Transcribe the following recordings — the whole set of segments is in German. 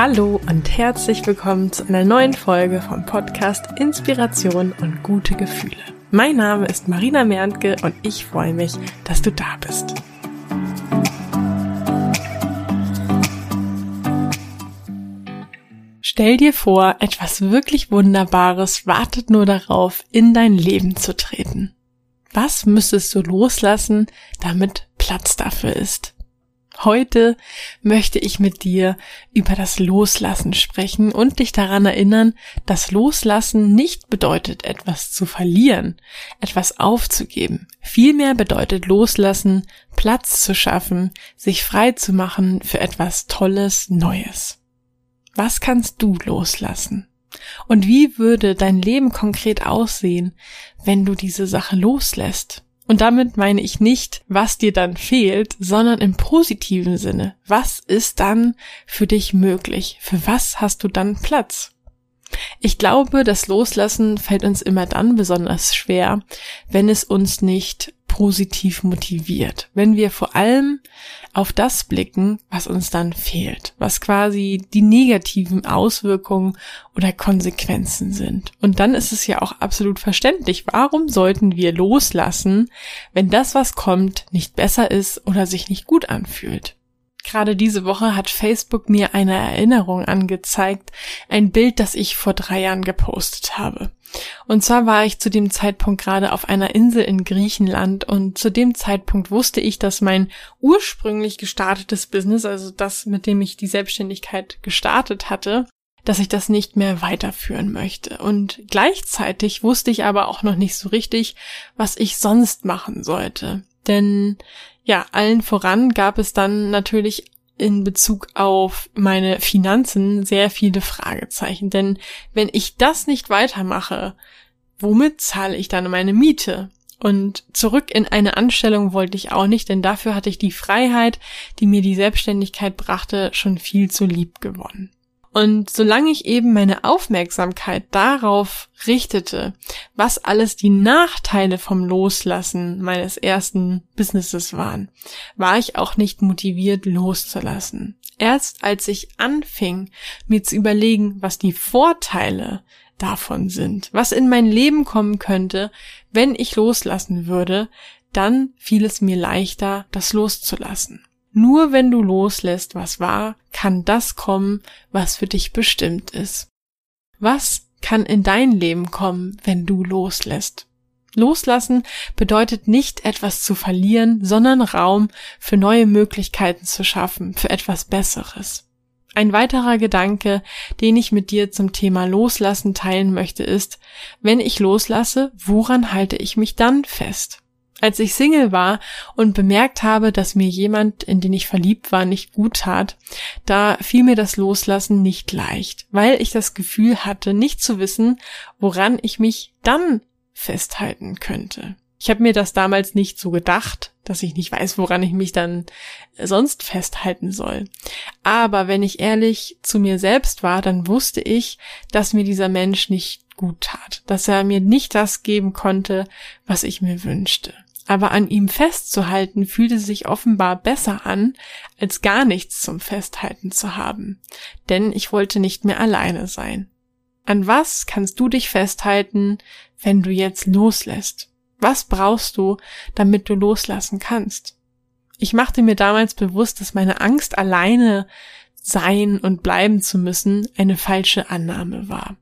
Hallo und herzlich willkommen zu einer neuen Folge vom Podcast Inspiration und gute Gefühle. Mein Name ist Marina Merntke und ich freue mich, dass du da bist. Stell dir vor, etwas wirklich Wunderbares wartet nur darauf, in dein Leben zu treten. Was müsstest du loslassen, damit Platz dafür ist? Heute möchte ich mit dir über das Loslassen sprechen und dich daran erinnern, dass Loslassen nicht bedeutet, etwas zu verlieren, etwas aufzugeben. Vielmehr bedeutet Loslassen, Platz zu schaffen, sich frei zu machen für etwas Tolles, Neues. Was kannst du loslassen? Und wie würde dein Leben konkret aussehen, wenn du diese Sache loslässt? Und damit meine ich nicht, was dir dann fehlt, sondern im positiven Sinne. Was ist dann für dich möglich? Für was hast du dann Platz? Ich glaube, das Loslassen fällt uns immer dann besonders schwer, wenn es uns nicht positiv motiviert. Wenn wir vor allem auf das blicken, was uns dann fehlt, was quasi die negativen Auswirkungen oder Konsequenzen sind. Und dann ist es ja auch absolut verständlich, warum sollten wir loslassen, wenn das, was kommt, nicht besser ist oder sich nicht gut anfühlt. Gerade diese Woche hat Facebook mir eine Erinnerung angezeigt, ein Bild, das ich vor drei Jahren gepostet habe. Und zwar war ich zu dem Zeitpunkt gerade auf einer Insel in Griechenland und zu dem Zeitpunkt wusste ich, dass mein ursprünglich gestartetes Business, also das, mit dem ich die Selbstständigkeit gestartet hatte, dass ich das nicht mehr weiterführen möchte. Und gleichzeitig wusste ich aber auch noch nicht so richtig, was ich sonst machen sollte. Denn ja, allen voran gab es dann natürlich in Bezug auf meine Finanzen sehr viele Fragezeichen. Denn wenn ich das nicht weitermache, womit zahle ich dann meine Miete? Und zurück in eine Anstellung wollte ich auch nicht, denn dafür hatte ich die Freiheit, die mir die Selbstständigkeit brachte, schon viel zu lieb gewonnen. Und solange ich eben meine Aufmerksamkeit darauf richtete, was alles die Nachteile vom Loslassen meines ersten Businesses waren, war ich auch nicht motiviert loszulassen. Erst als ich anfing, mir zu überlegen, was die Vorteile davon sind, was in mein Leben kommen könnte, wenn ich loslassen würde, dann fiel es mir leichter, das loszulassen. Nur wenn du loslässt, was war, kann das kommen, was für dich bestimmt ist. Was kann in dein Leben kommen, wenn du loslässt? Loslassen bedeutet nicht etwas zu verlieren, sondern Raum für neue Möglichkeiten zu schaffen, für etwas Besseres. Ein weiterer Gedanke, den ich mit dir zum Thema Loslassen teilen möchte, ist, wenn ich loslasse, woran halte ich mich dann fest? Als ich Single war und bemerkt habe, dass mir jemand, in den ich verliebt war, nicht gut tat, da fiel mir das Loslassen nicht leicht, weil ich das Gefühl hatte, nicht zu wissen, woran ich mich dann festhalten könnte. Ich habe mir das damals nicht so gedacht, dass ich nicht weiß, woran ich mich dann sonst festhalten soll. Aber wenn ich ehrlich zu mir selbst war, dann wusste ich, dass mir dieser Mensch nicht gut tat, dass er mir nicht das geben konnte, was ich mir wünschte aber an ihm festzuhalten fühlte sich offenbar besser an, als gar nichts zum Festhalten zu haben, denn ich wollte nicht mehr alleine sein. An was kannst du dich festhalten, wenn du jetzt loslässt? Was brauchst du, damit du loslassen kannst? Ich machte mir damals bewusst, dass meine Angst alleine sein und bleiben zu müssen eine falsche Annahme war.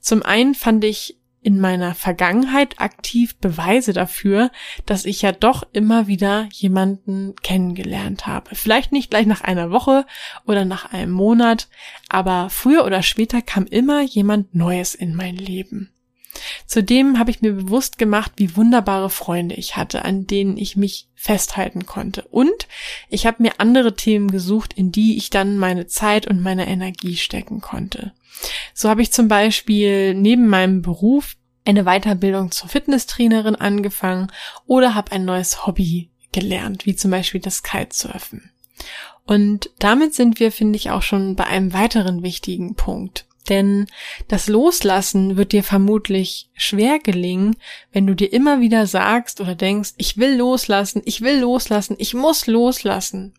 Zum einen fand ich in meiner Vergangenheit aktiv Beweise dafür, dass ich ja doch immer wieder jemanden kennengelernt habe. Vielleicht nicht gleich nach einer Woche oder nach einem Monat, aber früher oder später kam immer jemand Neues in mein Leben. Zudem habe ich mir bewusst gemacht, wie wunderbare Freunde ich hatte, an denen ich mich festhalten konnte. Und ich habe mir andere Themen gesucht, in die ich dann meine Zeit und meine Energie stecken konnte. So habe ich zum Beispiel neben meinem Beruf eine Weiterbildung zur Fitnesstrainerin angefangen oder habe ein neues Hobby gelernt, wie zum Beispiel das Kitesurfen. Und damit sind wir, finde ich, auch schon bei einem weiteren wichtigen Punkt. Denn das Loslassen wird dir vermutlich schwer gelingen, wenn du dir immer wieder sagst oder denkst, ich will loslassen, ich will loslassen, ich muss loslassen.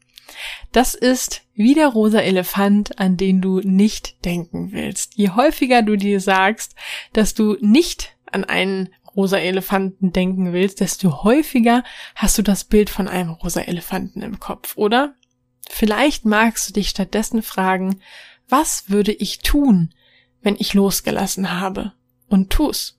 Das ist wie der rosa Elefant, an den du nicht denken willst. Je häufiger du dir sagst, dass du nicht an einen rosa Elefanten denken willst, desto häufiger hast du das Bild von einem rosa Elefanten im Kopf, oder? Vielleicht magst du dich stattdessen fragen, was würde ich tun, wenn ich losgelassen habe? Und tu's.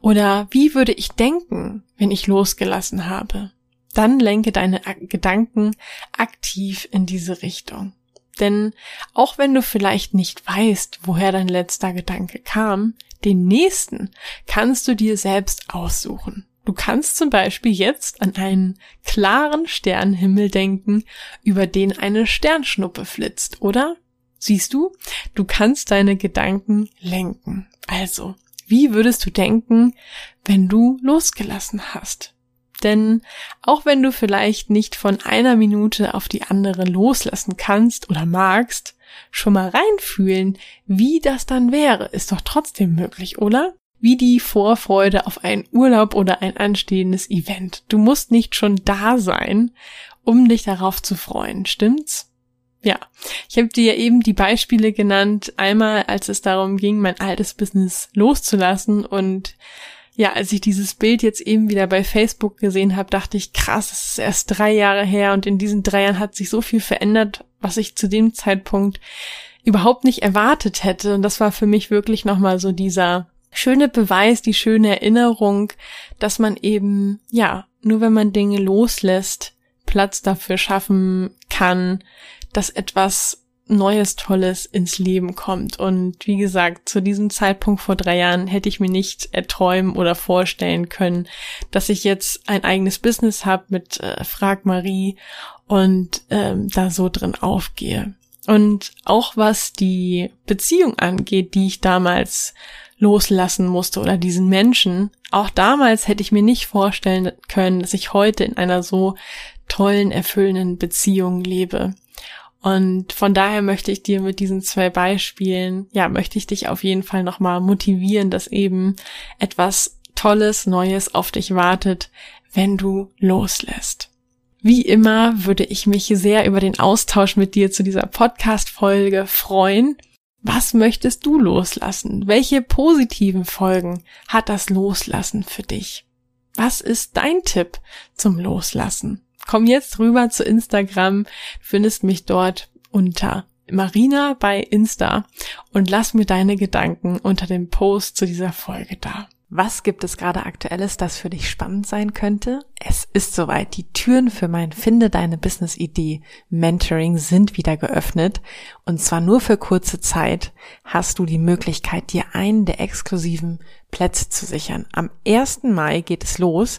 Oder wie würde ich denken, wenn ich losgelassen habe? Dann lenke deine Gedanken aktiv in diese Richtung. Denn auch wenn du vielleicht nicht weißt, woher dein letzter Gedanke kam, den nächsten kannst du dir selbst aussuchen. Du kannst zum Beispiel jetzt an einen klaren Sternenhimmel denken, über den eine Sternschnuppe flitzt, oder? Siehst du, du kannst deine Gedanken lenken. Also, wie würdest du denken, wenn du losgelassen hast? Denn auch wenn du vielleicht nicht von einer Minute auf die andere loslassen kannst oder magst, schon mal reinfühlen, wie das dann wäre, ist doch trotzdem möglich, oder? Wie die Vorfreude auf einen Urlaub oder ein anstehendes Event. Du musst nicht schon da sein, um dich darauf zu freuen, stimmt's? Ja, ich habe dir eben die Beispiele genannt, einmal als es darum ging, mein altes Business loszulassen und ja, als ich dieses Bild jetzt eben wieder bei Facebook gesehen habe, dachte ich, krass, es ist erst drei Jahre her und in diesen drei Jahren hat sich so viel verändert, was ich zu dem Zeitpunkt überhaupt nicht erwartet hätte. Und das war für mich wirklich nochmal so dieser schöne Beweis, die schöne Erinnerung, dass man eben, ja, nur wenn man Dinge loslässt, Platz dafür schaffen kann, dass etwas Neues, Tolles ins Leben kommt. Und wie gesagt, zu diesem Zeitpunkt vor drei Jahren hätte ich mir nicht erträumen oder vorstellen können, dass ich jetzt ein eigenes Business habe mit äh, Frag Marie und ähm, da so drin aufgehe. Und auch was die Beziehung angeht, die ich damals loslassen musste oder diesen Menschen, auch damals hätte ich mir nicht vorstellen können, dass ich heute in einer so tollen, erfüllenden Beziehung lebe. Und von daher möchte ich dir mit diesen zwei Beispielen, ja, möchte ich dich auf jeden Fall nochmal motivieren, dass eben etwas Tolles, Neues auf dich wartet, wenn du loslässt. Wie immer würde ich mich sehr über den Austausch mit dir zu dieser Podcast-Folge freuen. Was möchtest du loslassen? Welche positiven Folgen hat das Loslassen für dich? Was ist dein Tipp zum Loslassen? Komm jetzt rüber zu Instagram, findest mich dort unter Marina bei Insta und lass mir deine Gedanken unter dem Post zu dieser Folge da. Was gibt es gerade aktuelles, das für dich spannend sein könnte? Es ist soweit. Die Türen für mein Finde deine Business Idee Mentoring sind wieder geöffnet. Und zwar nur für kurze Zeit hast du die Möglichkeit, dir einen der exklusiven Plätze zu sichern. Am 1. Mai geht es los.